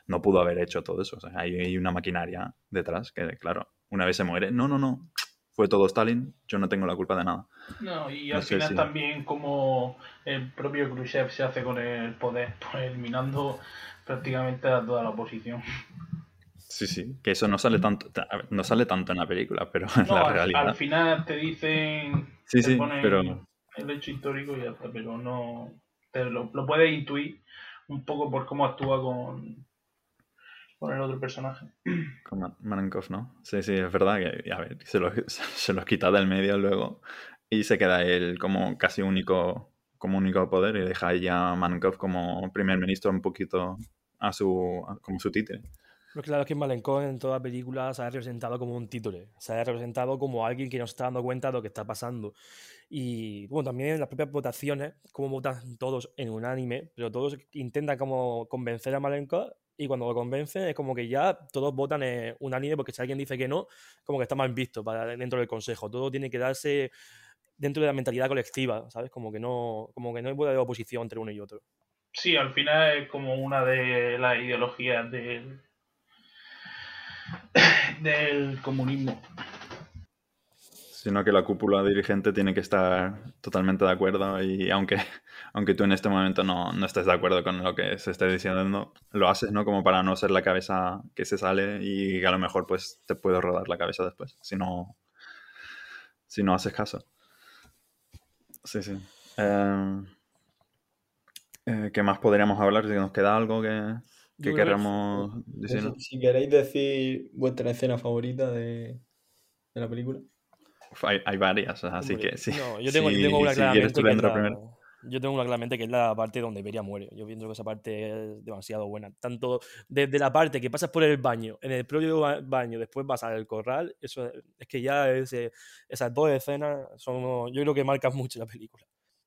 S6: no pudo haber hecho todo eso. O sea, hay, una maquinaria detrás que, claro, una vez se muere, no, no, no, fue todo Stalin, yo no tengo la culpa de nada.
S7: No, y al final también como el propio Khrushchev se hace con el poder, pues eliminando prácticamente a toda la oposición.
S6: Sí, sí, que eso no sale tanto, no sale tanto en la película, pero en la realidad.
S7: Al final te dicen,
S6: sí, sí, pero...
S7: el hecho histórico y ya está, pero no, lo, lo puedes intuir un poco por cómo actúa con, con el otro personaje.
S6: Con Manankov, ¿no? Sí, sí, es verdad que, a ver, se los, se los quita del medio luego y se queda él como casi único como único poder y deja ahí a Malenkov como primer ministro un poquito a su, como su títere.
S9: Pero claro, es que Malenkov en toda película se ha representado como un títere, se ha representado como alguien que no está dando cuenta de lo que está pasando. Y bueno, también en las propias votaciones, como votan todos en un anime, pero todos intentan como convencer a Malenkov y cuando lo convencen es como que ya todos votan en un anime porque si alguien dice que no, como que está mal visto para dentro del consejo. Todo tiene que darse dentro de la mentalidad colectiva, ¿sabes? Como que no, como que no hay oposición entre uno y otro.
S7: Sí, al final es como una de las ideologías del, del comunismo.
S6: Sino que la cúpula dirigente tiene que estar totalmente de acuerdo y aunque, aunque tú en este momento no, no estés de acuerdo con lo que se esté diciendo, lo haces, ¿no? Como para no ser la cabeza que se sale y a lo mejor pues te puede rodar la cabeza después, si no, si no haces caso. Sí, sí. Eh, eh, ¿Qué más podríamos hablar? Si nos queda algo que, que
S9: creo que-
S6: queramos
S8: No
S6: decir.
S8: sé, si queréis decir vuestra escena favorita de, de la película.
S6: Uf, Hay, hay varias, así
S9: Hombre,
S6: que sí.
S9: No, yo tengo, yo
S6: Si-
S9: tengo una
S6: si
S9: claramente que es la-
S6: primero.
S9: yo tengo una claramente que es la parte donde Beria muere. Yo pienso que esa parte es demasiado buena. Tanto desde la parte que pasas por el baño, en el propio ba- baño, después vas al corral, eso es, es que ya ese- esas dos escenas son, yo creo que marcan mucho la película.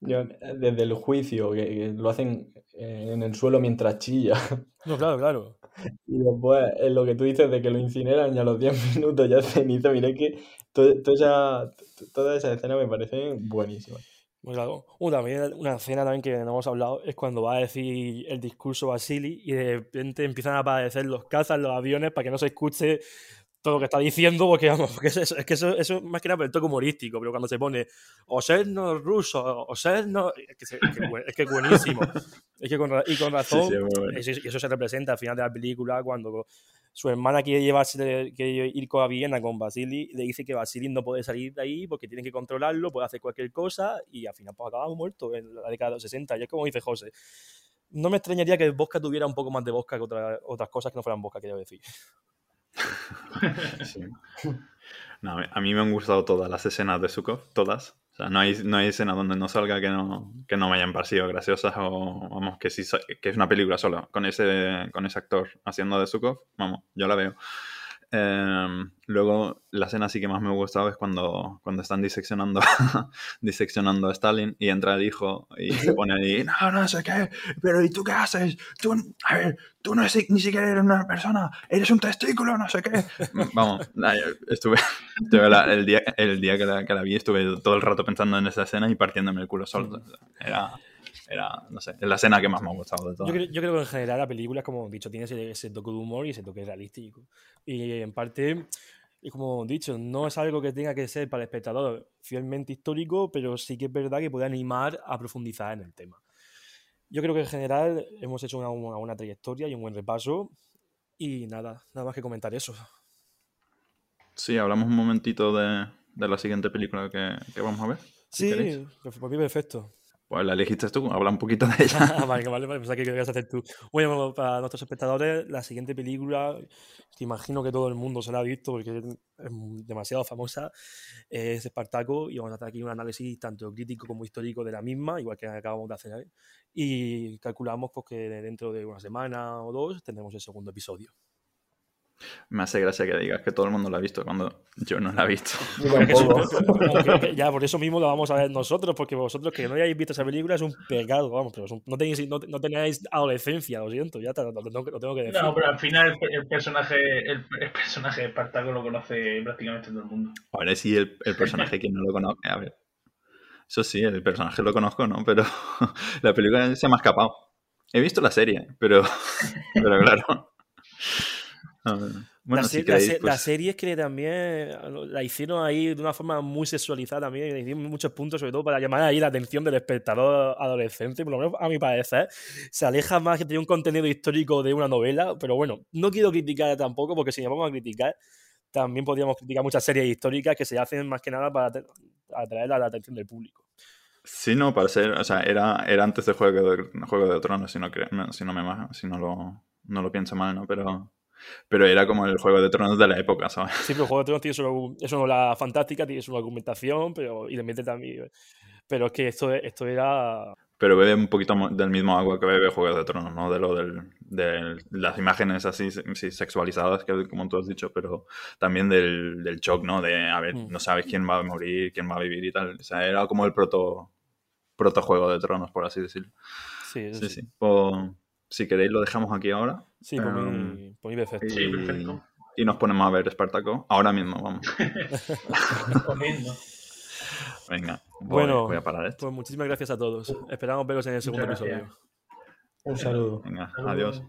S8: Yo, eh, desde el juicio, que, que lo hacen eh, en el suelo mientras chilla.
S9: No, claro, claro.
S8: Y después, en lo que tú dices de que lo incineran y a los 10 minutos ya ceniza, mira que to- toda esa, to- toda esa escena me parece buenísima.
S9: Muy claro. Uh, también una escena también que no hemos hablado es cuando va a decir el discurso Basili y de repente empiezan a aparecer los cazas, los aviones, para que no se escuche todo lo que está diciendo, porque vamos, porque es, que eso, eso es más que nada por el toque humorístico, pero cuando se pone Oserno ruso, Oserno, es que, se- es que, es que es buenísimo. Es que con, y con razón,
S6: sí,
S9: eso, eso se representa al final de la película cuando su hermana quiere llevarse quiere ir con a Viena con Basili le dice que Basili no puede salir de ahí porque tiene que controlarlo, puede hacer cualquier cosa y al final pues acaba muerto en la década de los 60 y es como dice José no me extrañaría que el Bosca tuviera un poco más de Bosca que otra- otras cosas que no fueran Bosca, quiero decir.
S6: No, a mí me han gustado todas las escenas de Sukov, todas. O sea, no hay, no hay escena donde no salga que no, que no me hayan parecido graciosas o, vamos, que, sí, que es una película sola. Con ese, con ese actor haciendo de Sukov, vamos, yo la veo. Em, luego, la escena sí que más me ha gustado es cuando, cuando están diseccionando, diseccionando a Stalin y entra el hijo y se pone ahí, no, no sé qué, pero ¿y tú qué haces? Tú, a ver, tú no es, ni siquiera eres una persona, eres un testículo, no sé qué. Vamos, nah, yo estuve, estuve la- el, día, el día que la, que la vi estuve todo el rato pensando en esa escena y partiéndome el culo solo. Era, era, no sé, es la escena que más me ha gustado de
S9: Yo
S6: todas.
S9: creo, yo creo que en general la película, como he dicho, tiene ese, ese toque de humor y ese toque realístico. Y en parte, y como he dicho, no es algo que tenga que ser para el espectador fielmente histórico, pero sí que es verdad que puede animar a profundizar en el tema. Yo creo que en general hemos hecho una, una buena trayectoria y un buen repaso. Y nada, nada más que comentar eso.
S6: Sí, hablamos un momentito de, de la siguiente película que, que vamos a ver. si
S9: Sí, perfe- por mí perfecto.
S6: Pues la elegiste tú, habla un poquito de ella.
S9: Vale, vale, vale, pensaba que querías hacer tú. Bueno, para nuestros espectadores, la siguiente película, que imagino que todo el mundo se la ha visto porque es demasiado famosa, es Espartaco y vamos a hacer aquí un análisis tanto crítico como histórico de la misma, igual que acabamos de hacer. ¿eh? Y calculamos pues, que dentro de una semana o dos tendremos el segundo episodio.
S6: Me hace gracia que digas que todo el mundo la ha visto cuando yo no la he visto.
S9: Ya por eso mismo lo vamos a ver nosotros, porque vosotros que no hayáis visto esa película es un pecado, vamos, pero un- no, tenéis, no, no tenéis adolescencia, lo siento, ya te- lo, tengo que- lo tengo que decir.
S7: No, pero al final el, el personaje el, el personaje de Espartaco lo conoce prácticamente todo el mundo.
S6: Ahora sí, el, el personaje, quien no lo conoce, a ver. Eso sí, el personaje lo conozco, ¿no? Pero la película se me ha escapado. He visto la serie, pero, pero claro. A ver, Bueno,
S9: la,
S6: si
S9: la
S6: queréis,
S9: se-
S6: pues,
S9: la serie es que también la hicieron ahí de una forma muy sexualizada también, hicieron muchos puntos, sobre todo para llamar ahí la atención del espectador adolescente, por lo menos a mi parecer, se aleja más que tener un contenido histórico de una novela, pero bueno, no quiero criticar tampoco, porque si nos vamos a criticar, también podríamos criticar muchas series históricas que se hacen más que nada para atraer la, la atención del público.
S6: Sí, no, para ser, o sea, era, era antes de Juego de, Juego de Tronos, si no, si no me si no lo, no lo pienso mal, ¿no? Pero, pero era como el Juego de Tronos de la época, ¿sabes?
S9: Sí, pero Juego de Tronos tiene su, es una fantástica, tiene su argumentación, pero, y le mete también... Pero es que esto, esto era
S6: pero bebe un poquito del mismo agua que bebe Juegos de Tronos, ¿no? De lo del, de las imágenes así sí, sexualizadas, que como tú has dicho, pero también del, del shock, ¿no? De, a ver,
S9: Mm.
S6: no sabes quién va a morir, quién va a vivir y tal. O sea, era como el proto, proto Juego de Tronos, por así decirlo.
S9: Sí,
S6: Sí,
S9: sí.
S6: sí. Pues, si queréis lo dejamos aquí ahora.
S9: Sí, por
S6: Em,
S9: mí, por mí perfecto.
S7: Sí,
S6: y-
S7: perfecto.
S6: Y nos ponemos a ver Espartaco ahora mismo, vamos. Venga, voy,
S9: Bueno,
S6: voy a parar esto.
S9: Pues muchísimas gracias a todos. Esperamos veros en el segundo episodio.
S8: Un saludo.
S6: Venga, adiós.